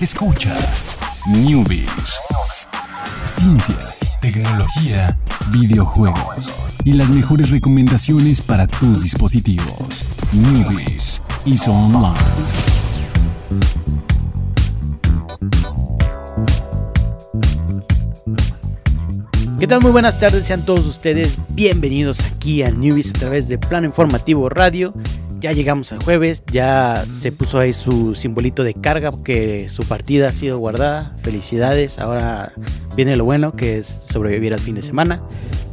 Escucha Newbies. Ciencias, tecnología, videojuegos y las mejores recomendaciones para tus dispositivos. Newbies y Online. ¿Qué tal? Muy buenas tardes, sean todos ustedes bienvenidos aquí a Newbies a través de Plano Informativo Radio. Ya llegamos al jueves, ya se puso ahí su simbolito de carga porque su partida ha sido guardada. Felicidades, ahora viene lo bueno que es sobrevivir al fin de semana.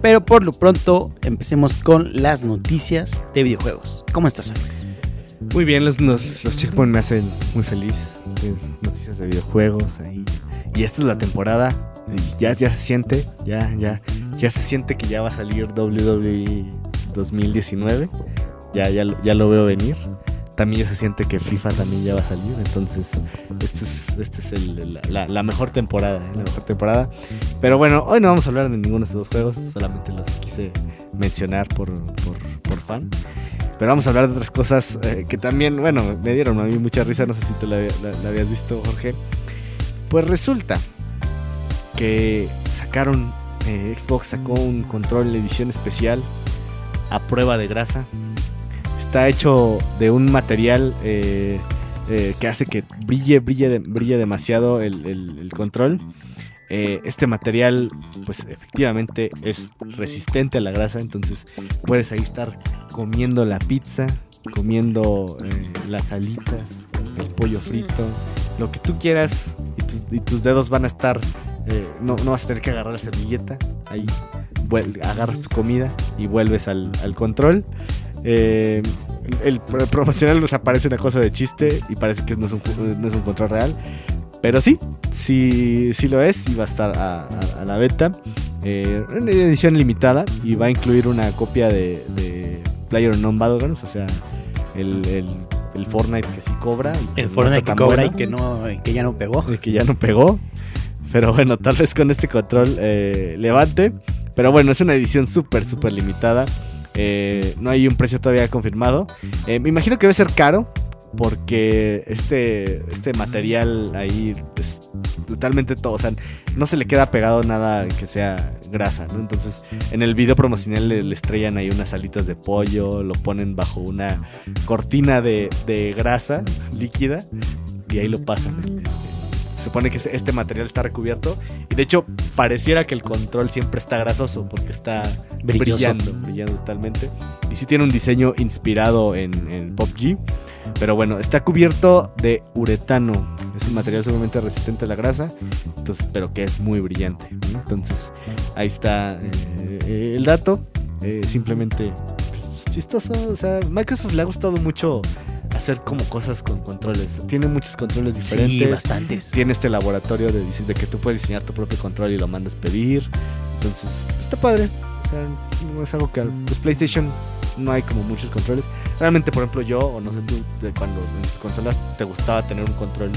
Pero por lo pronto empecemos con las noticias de videojuegos. ¿Cómo estás, Alex? Muy bien, los, los, los checkpoints me hacen muy feliz. Noticias de videojuegos ahí. Y esta es la temporada. ya, ya se siente, ya, ya, ya se siente que ya va a salir WWE 2019. Ya, ya, lo- ya lo veo venir. También ya se siente que FIFA también ya va a salir. Entonces, este es, este es el- la, la mejor temporada, ¿eh? la mejor temporada. Pero bueno, hoy no vamos a hablar de ninguno de estos dos juegos. Solamente los quise mencionar por, por, por fan. Pero vamos a hablar de otras cosas eh, que también, bueno, me dieron a mí mucha risa. No sé si tú la, la- la habías visto, Jorge. Pues resulta que sacaron, eh, Xbox sacó un control edición especial a prueba de grasa. Está hecho de un material eh, eh, que hace que brille, brille, brille demasiado el, control. Eh, este material, pues efectivamente es resistente a la grasa, entonces puedes ahí estar comiendo la pizza, comiendo las alitas, el pollo frito, lo que tú quieras y tus, dedos van a estar, no, no vas a tener que agarrar la servilleta, ahí agarras tu comida y vuelves al control. Eh, el, pro- promocional nos aparece una cosa de chiste y parece que no es un, no es un control real. Pero sí, sí, sí lo es y va a estar a, a- a la beta. Eh, una edición limitada y va a incluir una copia de, de PlayerUnknown Battlegrounds, o sea, el, el, el Fortnite que sí cobra. y El no Fortnite que cobra y bueno, que, no, que ya no pegó. el que ya no pegó. Pero bueno, tal vez con este control eh, levante. Pero bueno, es una edición súper, súper limitada. Eh, no hay un precio todavía confirmado. Eh, me imagino que debe ser caro. Porque este, este material ahí es totalmente todo. O sea, no se le queda pegado nada que sea grasa, ¿no? Entonces, en el video promocional le, le estrellan ahí unas alitas de pollo. Lo ponen bajo una cortina de, de grasa líquida. Y ahí lo pasan. Supone que este- material está recubierto. Y de hecho, pareciera que el control siempre está grasoso. Porque está Brilloso. brillando, brillando totalmente. Y sí tiene un diseño inspirado en, en PUBG. Pero bueno, está cubierto de uretano. Es un material sumamente resistente a la grasa. Entonces, pero que es muy brillante. ¿no? Entonces, ahí está eh, eh, el dato. Eh, simplemente pues, chistoso. O sea, Microsoft le ha gustado mucho hacer como cosas con controles. Tiene muchos controles Sí, diferentes bastantes. tiene este laboratorio de, que tú puedes diseñar tu propio control y lo mandas pedir. Entonces, está padre. O sea, no es algo que al pues, PlayStation no hay como muchos controles. Realmente, por ejemplo, yo, o no sé tú, de cuando en tus consolas te gustaba tener un control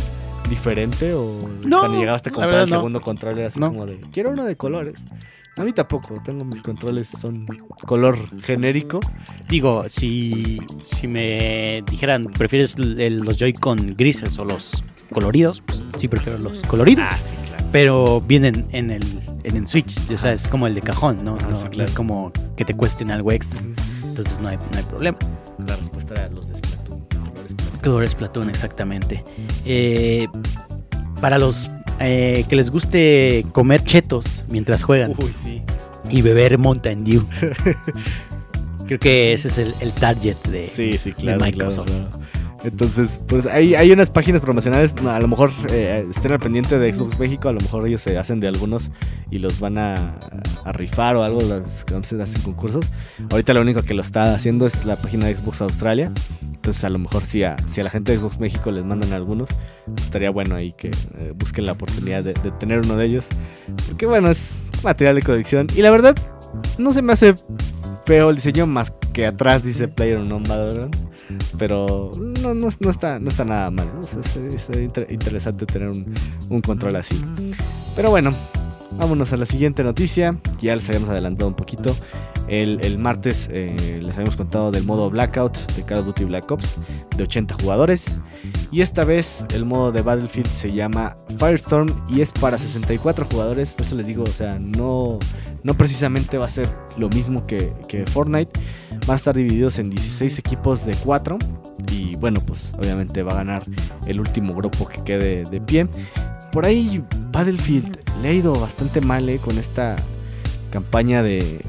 diferente o No, cuando llegabas a comprar verdad el no. segundo control era así No. como de, quiero uno de colores. A mí tampoco, tengo mis controles, son color genérico. Digo, si, si me dijeran, ¿prefieres el- los Joy-Con grises o los coloridos? Pues sí, prefiero los coloridos. Ah, sí, claro. Pero vienen en el, en el Switch, o sea, es como el de cajón, ¿no? Ah, no, sí, no claro. es como que te cuesten algo extra. Entonces no hay, no hay problema. La respuesta era los de Splatoon. colores Splatoon. Colores Platón, exactamente. Eh, para los eh, que les guste comer chetos mientras juegan Uy, sí. y beber Mountain Dew. Creo que ese es el, el target de, Sí, sí, claro. de Microsoft. claro, claro. Entonces, pues hay, hay unas páginas promocionales, a lo mejor eh, estén al pendiente de Xbox México, a lo mejor ellos se hacen de algunos y los van a, a rifar o algo, los que se hacen concursos. Ahorita lo único que lo está haciendo es la página de Xbox Australia. Entonces, a lo mejor si a, si a la gente de Xbox México les mandan algunos, pues estaría bueno ahí que eh, busquen la oportunidad de, de tener uno de ellos. Porque bueno, es material de colección. Y la verdad, no se me hace feo el diseño más que atrás dice Player Unknown Battlegrounds. Pero no, no, no está, no está nada mal. es, es inter- interesante tener un, un control así. Pero bueno, vámonos a la siguiente noticia. Ya les habíamos adelantado un poquito. El, el martes eh, les habíamos contado del modo Blackout de Call of Duty Black Ops de 80 jugadores. Y esta vez el modo de Battlefield se llama Firestorm y es para 64 jugadores. Por eso les digo, o sea, no, no precisamente va a ser lo mismo que, Fortnite. Van a estar divididos en 16 equipos de 4. Y bueno, pues obviamente va a ganar el último grupo que quede de pie. Por ahí Battlefield le ha ido bastante mal eh, con esta campaña de,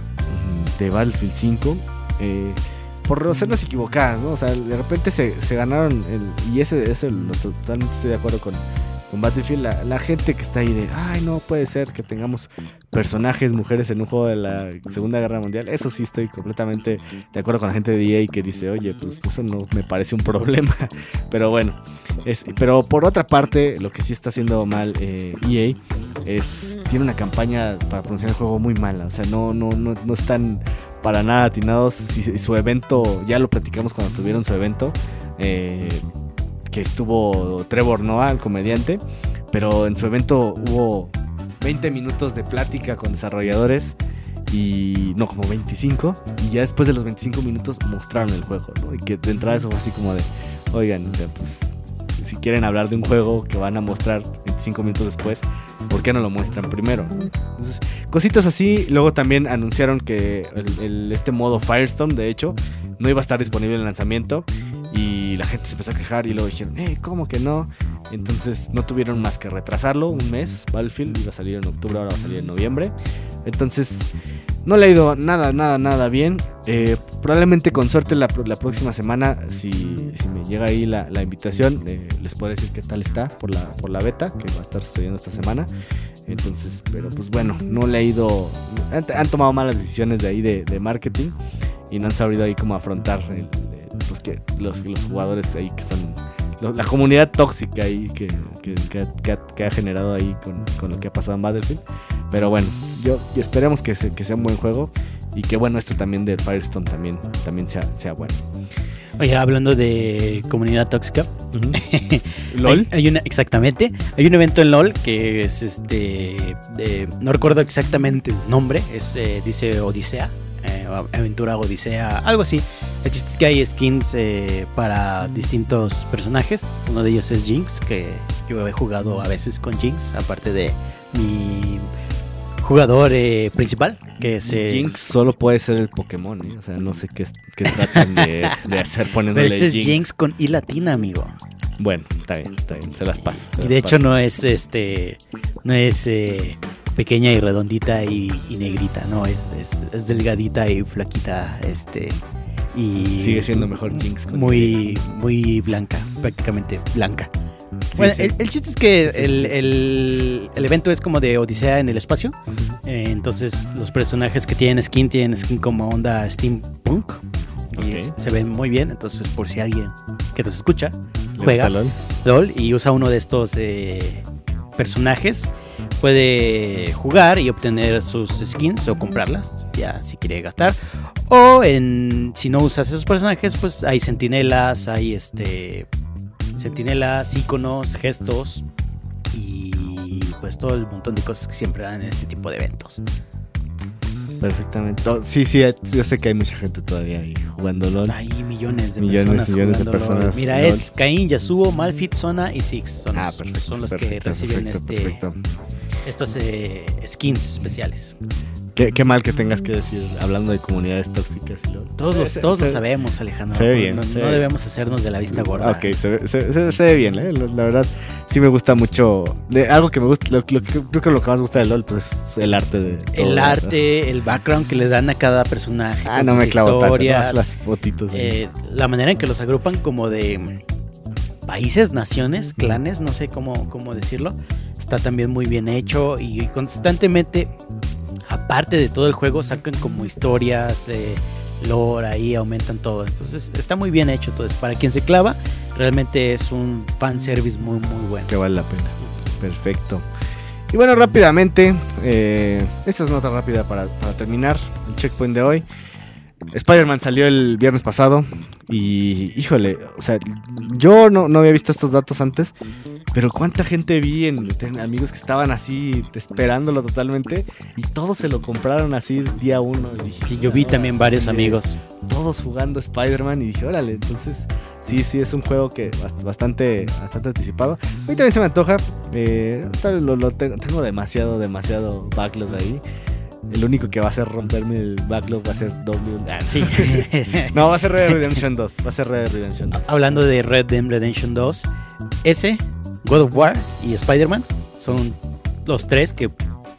Battlefield 5. Eh, por hacernos equivocadas, ¿no? O sea, de repente se, se ganaron el, y ese, ese lo totalmente estoy de acuerdo con, con Battlefield, la, la, gente que está ahí de, ay, no puede ser que tengamos personajes mujeres en un juego de la Segunda Guerra Mundial. Eso sí estoy completamente de acuerdo con la gente de EA que dice, oye, pues eso no me parece un problema. Pero bueno, pero por otra parte, lo que sí está haciendo mal eh, EA es, tiene una campaña para pronunciar el juego muy mala. O sea, no, no, no, no están para nada atinados. Su evento, ya lo platicamos cuando tuvieron su evento. Eh, que estuvo Trevor Noah, el comediante, pero en su evento hubo 20 minutos de plática con desarrolladores y no como 25 y ya después de los 25 minutos mostraron el juego, ¿no? Y que de entrada eso fue así como de, oigan, o sea, pues si quieren hablar de un juego que van a mostrar 25 minutos después, ¿por qué no lo muestran primero? Entonces, cositas así. Luego también anunciaron que el, este modo Firestorm, de hecho, no iba a estar disponible en lanzamiento. Y la gente se empezó a quejar y luego dijeron, eh, ¿cómo que no? Entonces no tuvieron más que retrasarlo un mes. Battlefield iba a salir en octubre, ahora va a salir en noviembre. Entonces no le ha ido nada, nada, nada bien. Eh, probablemente con suerte la, la próxima semana, si, si, me llega ahí la, la invitación, eh, les puedo decir qué tal está por la, por la beta, que va a estar sucediendo esta semana. Entonces, pero pues bueno, no le ha ido... Han, han tomado malas decisiones de ahí de, de, marketing y no han sabido ahí cómo afrontar el, pues que los, los jugadores ahí que son la comunidad tóxica ahí que, que, que, que ha generado ahí con, con, lo que ha pasado en Battlefield. Pero bueno, yo, yo esperemos que, se, que sea un buen juego y que bueno, este también del Firestone también, también sea, sea bueno. Oye, hablando de comunidad tóxica, uh -huh. LOL. Hay, hay, una, exactamente, hay un evento en LOL que es este, de, no recuerdo exactamente el nombre, es eh, dice Odisea, eh, Aventura Odisea, algo así. El chiste es que hay skins eh, para distintos personajes. Uno de ellos es Jinx, que yo he jugado a veces con Jinx, aparte de mi jugador eh, principal, que es... Eh, Jinx solo puede ser el Pokémon, ¿eh? o sea, no sé qué, qué tratan de, de, hacer poniéndole Pero este es Jinx. Jinx con I latina, amigo. Bueno, está bien, está bien, se las paso. Se las de hecho paso. no es este, no es pequeña y redondita y, y negrita, no, es, es, es, delgadita y flaquita, este, y sigue siendo mejor Jinx. Con muy, muy blanca, prácticamente blanca. Sí, bueno, sí. El, el, chiste es que sí, el, el, el, evento es como de Odisea en el espacio. Uh -huh. eh, entonces, los personajes que tienen skin tienen skin como onda steampunk. Okay. Y se ven muy bien. Entonces, por si alguien que nos escucha juega LOL? LOL? y usa uno de estos eh, personajes, puede jugar y obtener sus skins o comprarlas, ya si quiere gastar. O en, si no usas esos personajes, pues hay sentinelas, hay este sentinelas, iconos, gestos y pues todo el montón de cosas que siempre dan en este tipo de eventos. Perfectamente. Sí, sí, yo sé que hay mucha gente todavía ahí jugando LOL. Hay millones de millones, personas millones jugando de personas LOL. Mira, LOL. es Caín, Yasuo, Malfit, Zona y Six. Son, ah, los, perfecto, son los perfecto, que reciben perfecto, este, estas eh, skins especiales. Qué, qué, mal que tengas que decir hablando de comunidades tóxicas y LOL. Todos, los, todos se, lo sabemos, Alejandro. Se ve bien. No, se no ve. debemos hacernos de la vista gorda. Ok, se ve, se, se ve bien, ¿eh? La verdad, sí me gusta mucho. De, algo que me gusta, lo, lo, creo que lo que más me gusta de LOL pues, es el arte de. Todo, el arte, el background que le dan a cada personaje. Ah, no me clavo historias, tanto, las fotitos. Eh, la manera en que los agrupan como de países, naciones, clanes, no sé cómo, cómo decirlo, está también muy bien hecho y constantemente, aparte de todo el juego, sacan como historias, eh, lore ahí, aumentan todo. Entonces está muy bien hecho eso. Para quien se clava, realmente es un fanservice muy, muy bueno. Que vale la pena. Perfecto. Y bueno, rápidamente, eh, esta es nota rápida para, para terminar el checkpoint de hoy. Spider-Man salió el viernes pasado y, híjole, o sea, yo no, no, había visto estos datos antes, Pero cuánta gente vi en, amigos que estaban así esperándolo totalmente y todos se lo compraron así día uno. Y dije, Sí, yo vi "Ah, también varios sí, amigos. Todos jugando Spider-Man y dije, órale, entonces sí, sí, es un juego que bast- bastante, bastante anticipado. A mí también se me antoja. eh, lo, lo tengo, tengo demasiado, demasiado backlog ahí. El único que va a hacer romperme el backlog va a ser W. Ah, no. Sí. No, va a ser Red Dead Redemption 2. Va a ser Red Dead Redemption 2. Hablando de Red Dead Redemption 2, ese, God of War y Spider-Man son los tres que,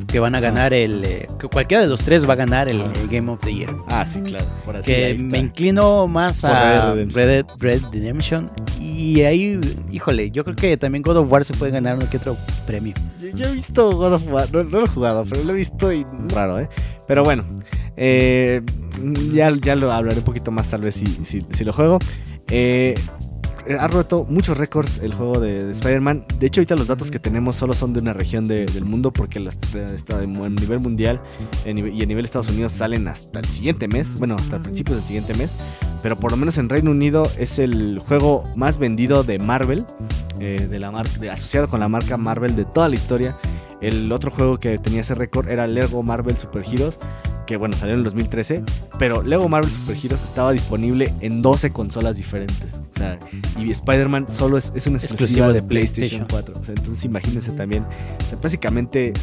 que van a ganar el. eh, que cualquiera de los tres va a ganar el, el Game of the Year. Ah, sí, claro. Por así, que me inclino más a Red Dead Red Dead, Red Redemption. Y ahí, híjole, yo creo que también God of War se puede ganar uno que otro premio. Yo, yo he visto God of War, no, no lo he jugado, pero lo he visto y raro, ¿eh? Pero bueno, eh, ya, ya lo hablaré un poquito más tal vez si, si, si lo juego. Eh, ha roto muchos récords el juego de, de Spider-Man. De hecho, ahorita los datos que tenemos solo son de una región de- del mundo porque está a nivel mundial en y a nivel Estados Unidos salen hasta el siguiente mes. Bueno, hasta el principio del siguiente mes. Pero por lo menos en Reino Unido es el juego más vendido de Marvel, eh, de la de- asociado con la marca Marvel de toda la historia. El otro juego que tenía ese récord era Lego Marvel Super Heroes, que bueno, salió en el 2013, pero Lego Marvel Super Heroes estaba disponible en 12 consolas diferentes. O sea, y Spider-Man solo es, es una exclusiva Exclusivo de PlayStation PlayStation. 4. O sea, entonces imagínense también, o sea, básicamente eh,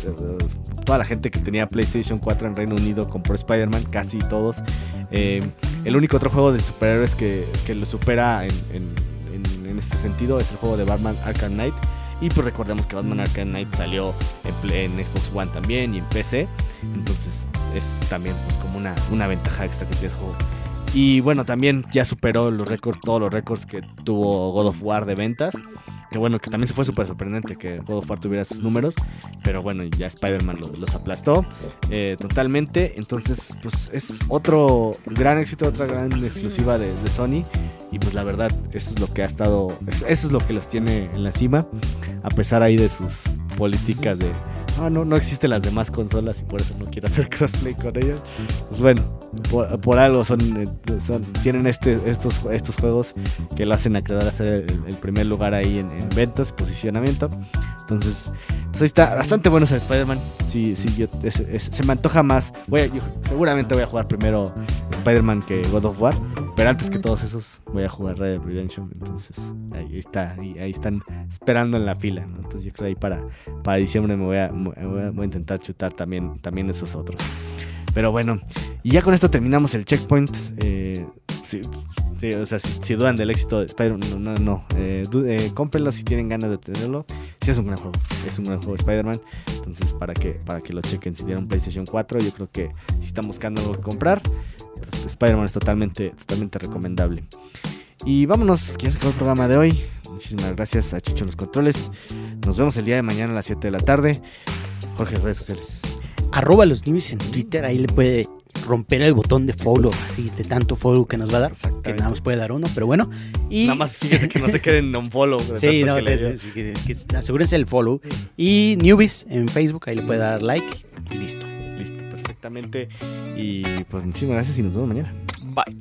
toda la gente que tenía PlayStation 4 en Reino Unido compró Spider-Man, casi todos. Eh, el único otro juego de superhéroes que, que lo supera en, en- en- en este sentido es el juego de Batman Arkham Knight. Y pues recordemos que Batman Arkham Knight salió en Xbox One también y en PC. Entonces es también pues como una, una ventaja extra que tiene ese juego. Y bueno, también ya superó los récords, todos los récords que tuvo God of War de ventas. Que bueno, que también se fue súper sorprendente que God of War tuviera sus números. Pero bueno, ya Spider-Man lo- los aplastó eh, totalmente. Entonces, pues es otro gran éxito, otra gran exclusiva de, de Sony. Y pues la verdad, eso es lo que ha estado, eso es lo que los tiene en la cima. A pesar ahí de sus políticas de, ah, no, no existen las demás consolas y por eso no quiero hacer crossplay con ellas. Pues bueno, por, algo son, eh, son- tienen este, estos, estos juegos que lo hacen aclarar a ser el, primer lugar ahí en, en ventas, posicionamiento. Entonces, pues ahí está, bastante bueno ese Spider-Man. Sí, sí, se me antoja más. Voy seguramente voy a jugar primero Spider-Man que God of War. Pero antes que todos esos, voy a jugar Red Redemption. Entonces, ahí está, ahí, ahí están esperando en la fila. Entonces, yo creo ahí para, para diciembre me voy a, voy a, intentar chutar también, también esos otros. Pero bueno, y ya con esto terminamos el checkpoint. Eh, o sea, si, si dudan del éxito de Spider-Man, no, no, no. Eh, eh, cómprenlo si tienen ganas de tenerlo. Sí, es un gran juego. Es un gran juego de Spider-Man. Entonces, para que, para que lo chequen si tienen PlayStation 4, yo creo que si están buscando algo que comprar, Spider-Man es totalmente, totalmente recomendable. Y vámonos, que ya se acabó el programa de hoy. Muchísimas gracias a Chucho en los controles. Nos vemos el día de mañana a las 7 de la tarde. Jorge, redes sociales. Arroba los news en Twitter, ahí le puede romper el botón de follow, así de tanto follow que nos va a dar, que nada más puede dar uno, pero bueno. Y Nada más fíjate que no se queden en follow. Sí, no, que asegúrense el follow. Y Newbies en Facebook, ahí le puede dar like y listo. Perfectamente. Y pues muchísimas gracias y nos vemos mañana. Bye.